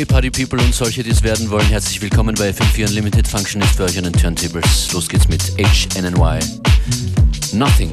Okay, Party People und solche, die es werden wollen, herzlich willkommen bei FM4 Unlimited Functionist für euch an den Turntables. Los geht's mit HNNY. Nothing.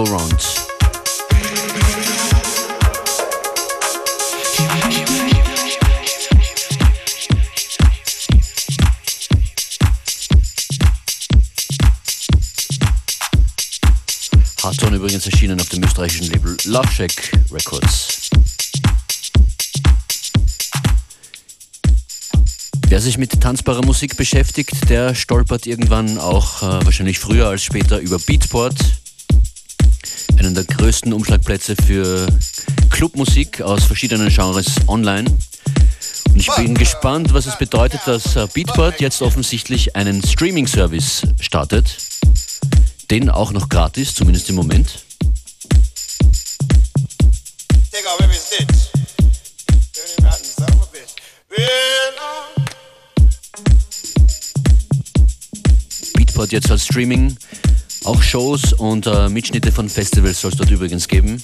Go Round. Hardtone übrigens erschienen auf dem österreichischen Label Love Shack Records. Wer sich mit tanzbarer Musik beschäftigt, der stolpert irgendwann auch äh, wahrscheinlich früher als später über Beatport, einen der größten Umschlagplätze für Clubmusik aus verschiedenen Genres online. Und ich bin gespannt, was es bedeutet, dass äh, Beatport jetzt offensichtlich einen Streaming-Service startet. Den auch noch gratis, zumindest im Moment. Beatport jetzt als Streaming. Auch Shows und äh, Mitschnitte von Festivals soll es dort übrigens geben.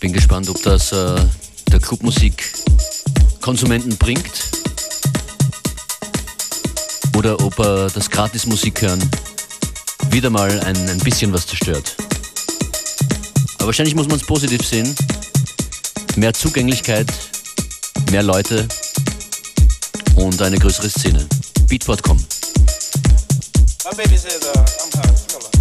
Bin gespannt, ob das äh, der Clubmusik Konsumenten bringt oder ob äh, das Gratismusik hören wieder mal ein, ein bisschen was zerstört. Aber wahrscheinlich muss man es positiv sehen. Mehr Zugänglichkeit, mehr Leute, und eine größere Szene. Beatport.com. My baby says, uh, I'm high.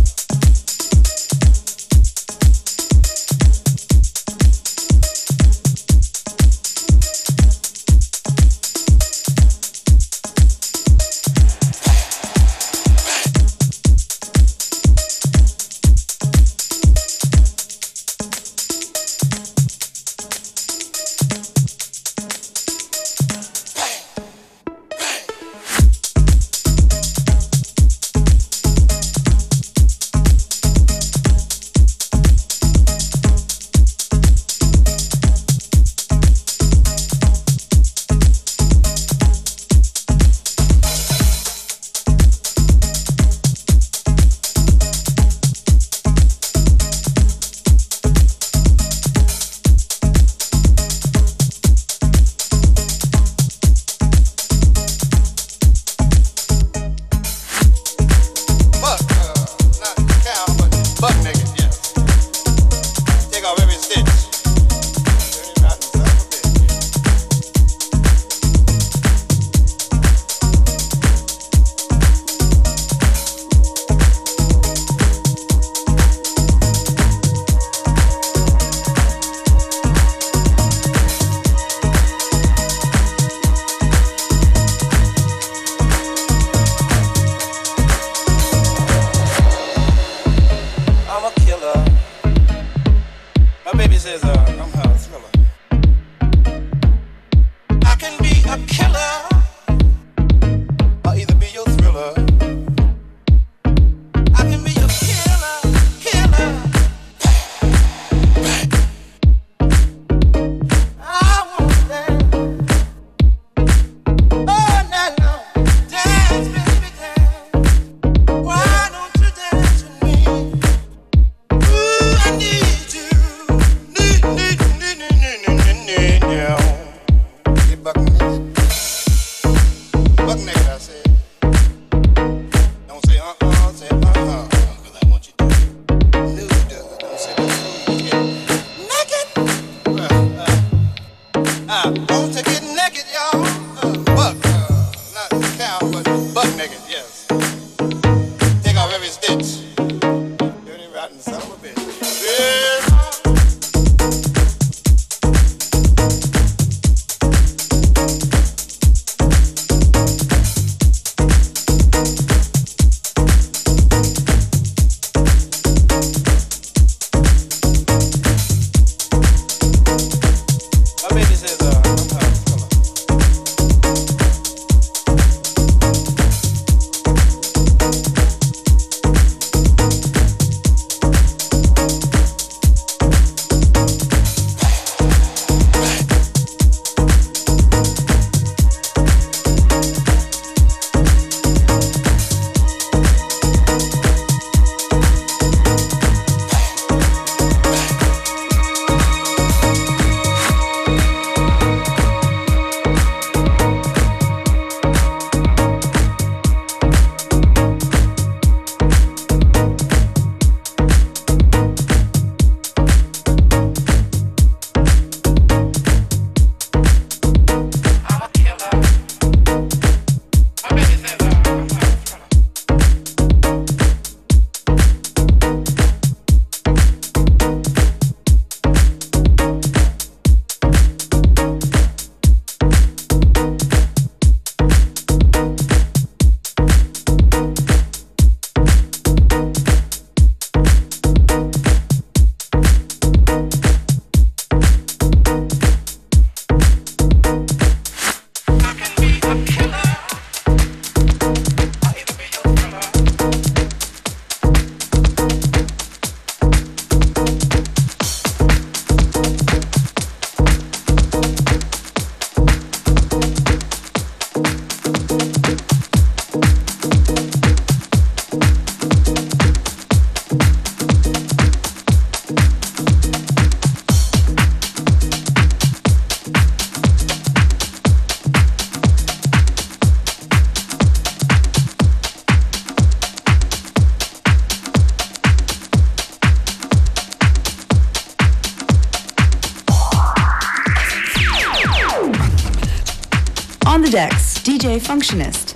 The decks, DJ Functionist.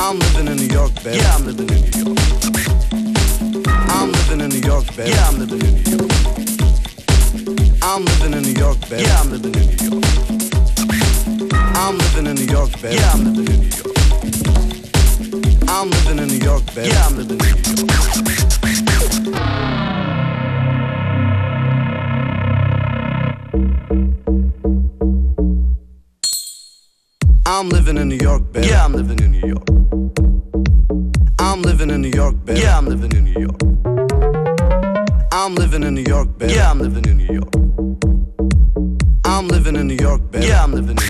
I'm living in New York, baby. Yeah, I'm living in New York. I'm living in New York, baby. Yeah, I'm living in New York. I'm living in New York, baby. Yeah, I'm living in New York. I'm living in New York, baby. Yeah, I'm living in New York. I'm living in New York, baby. Yeah, I'm living in New York. I'm living in New York, baby. Yeah, I'm living. New York. I'm living in New York, baby. Yeah, I'm living in New York. I'm living in New York, baby. Yeah, I'm living in New York. I'm living in New York, baby. Yeah, I'm living in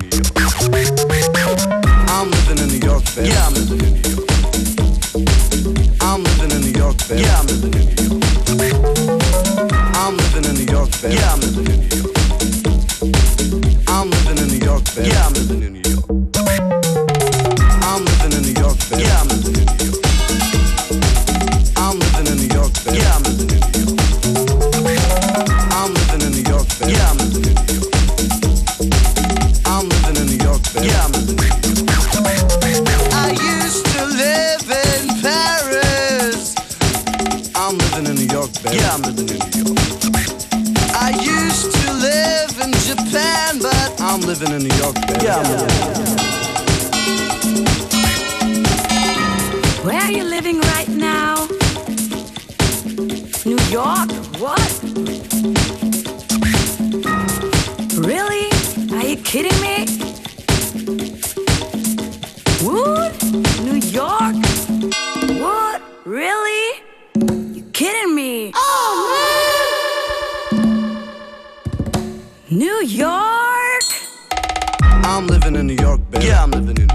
New York. I'm living in New York, baby. Yeah, I'm living in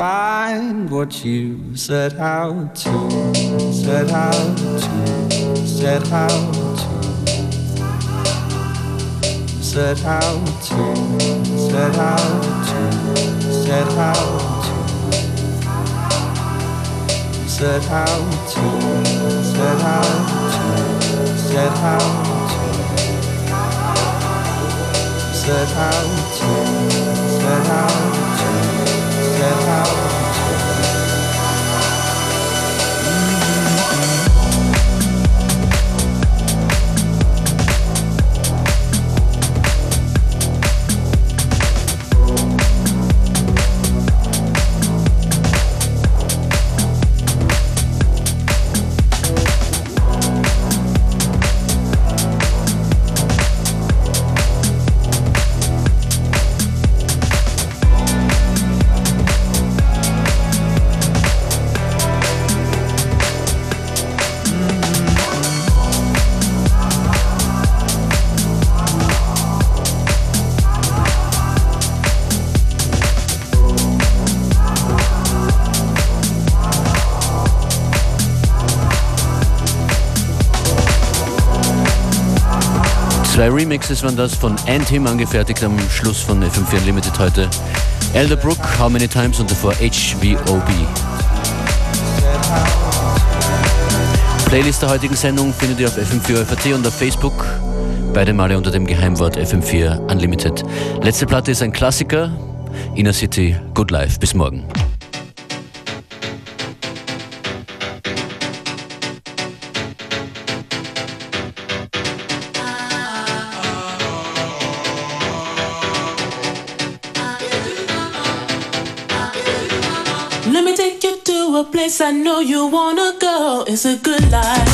find what you set out to, set out to, set out to, set out to, set out to, set out to. Set out to, set out to, set out to, set out set out that house. Zwei Remixes waren das von Antim angefertigt am Schluss von FM4 Unlimited heute. Elderbrook, How Many Times und davor HVOB. Playlist der heutigen Sendung findet ihr auf FM4 FAT und auf Facebook. Beide Male unter dem Geheimwort FM4 Unlimited. Letzte Platte ist ein Klassiker. Inner City, Good Life. Bis morgen. I know you wanna go. It's a good life.